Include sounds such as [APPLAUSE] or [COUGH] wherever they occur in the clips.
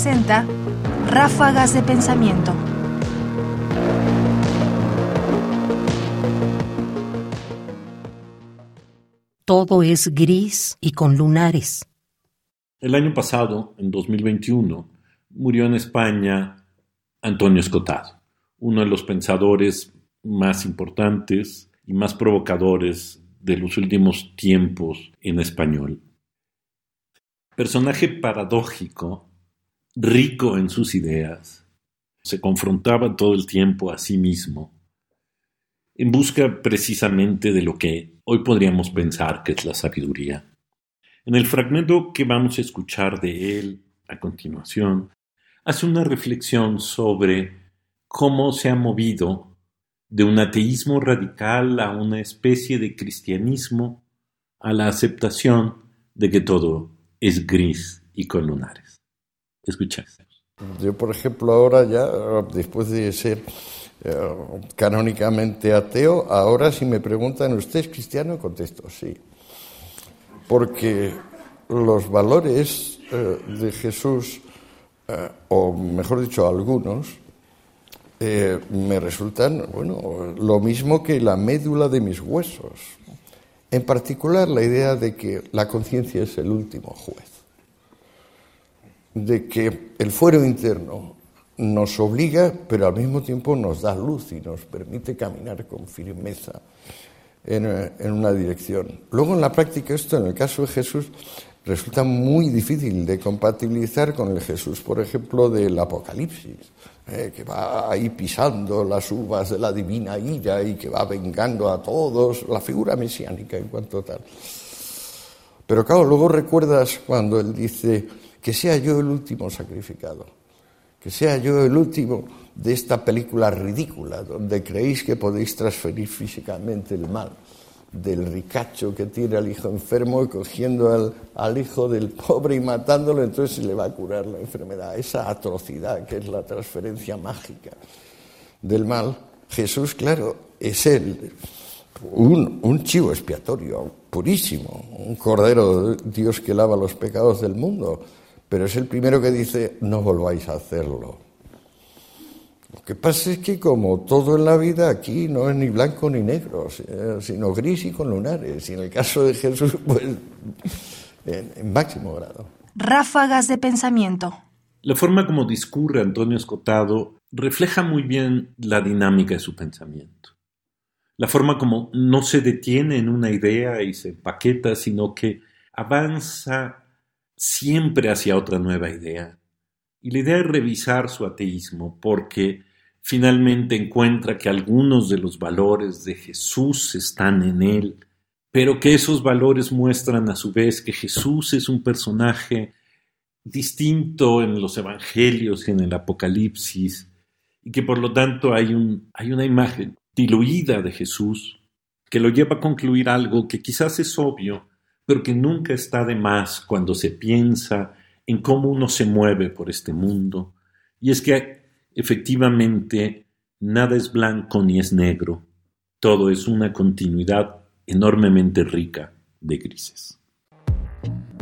presenta Ráfagas de Pensamiento. Todo es gris y con lunares. El año pasado, en 2021, murió en España Antonio Escotado, uno de los pensadores más importantes y más provocadores de los últimos tiempos en español. Personaje paradójico, rico en sus ideas, se confrontaba todo el tiempo a sí mismo, en busca precisamente de lo que hoy podríamos pensar que es la sabiduría. En el fragmento que vamos a escuchar de él a continuación, hace una reflexión sobre cómo se ha movido de un ateísmo radical a una especie de cristianismo, a la aceptación de que todo es gris y con lunares. Yo, por ejemplo, ahora ya, después de ser eh, canónicamente ateo, ahora si me preguntan, ¿usted es cristiano? Contesto, sí porque los valores eh, de Jesús, eh, o mejor dicho, algunos, me resultan, bueno, lo mismo que la médula de mis huesos. En particular, la idea de que la conciencia es el último juez, de que el fuero interno nos obliga, pero al mismo tiempo nos da luz y nos permite caminar con firmeza en, una dirección. Luego en la práctica esto, en el caso de Jesús, resulta muy difícil de compatibilizar con el Jesús, por ejemplo, del Apocalipsis, eh, que va ahí pisando las uvas de la divina ira y que va vengando a todos, la figura mesiánica en cuanto tal. Pero claro, luego recuerdas cuando él dice que sea yo el último sacrificado, que sea yo el último de esta película ridícula, donde creéis que podéis transferir físicamente el mal del ricacho que tiene al hijo enfermo y cogiendo al, al, hijo del pobre y matándolo, entonces le va a curar la enfermedad. Esa atrocidad que es la transferencia mágica del mal, Jesús, claro, es él, un, un chivo expiatorio purísimo, un cordero de Dios que lava los pecados del mundo, pero es el primero que dice, no volváis a hacerlo lo que pasa es que como todo en la vida aquí no es ni blanco ni negro, sino gris y con lunares. Y en el caso de Jesús, [LAUGHS] pues en, máximo grado. Ráfagas de pensamiento. La forma como discurre Antonio Escotado refleja muy bien la dinámica de su pensamiento. La forma como no se detiene en una idea y se empaqueta, sino que avanza siempre hacia otra nueva idea. Y la idea es revisar su ateísmo porque finalmente encuentra que algunos de los valores de Jesús están en él, pero que esos valores muestran a su vez que Jesús es un personaje distinto en los evangelios y en el Apocalipsis, y que por lo tanto hay, un, hay una imagen diluida de Jesús que lo lleva a concluir algo que quizás es obvio, pero que nunca está de más cuando se piensa en cómo uno se mueve por este mundo. Y es que efectivamente nada es blanco ni es negro, todo es una continuidad enormemente rica de grises.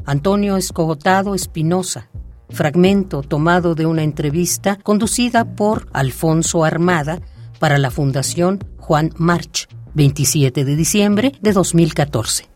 Antonio Escogotado Espinosa, fragmento tomado de una entrevista conducida por Alfonso Armada para la Fundación Juan March, 27 de diciembre de 2014.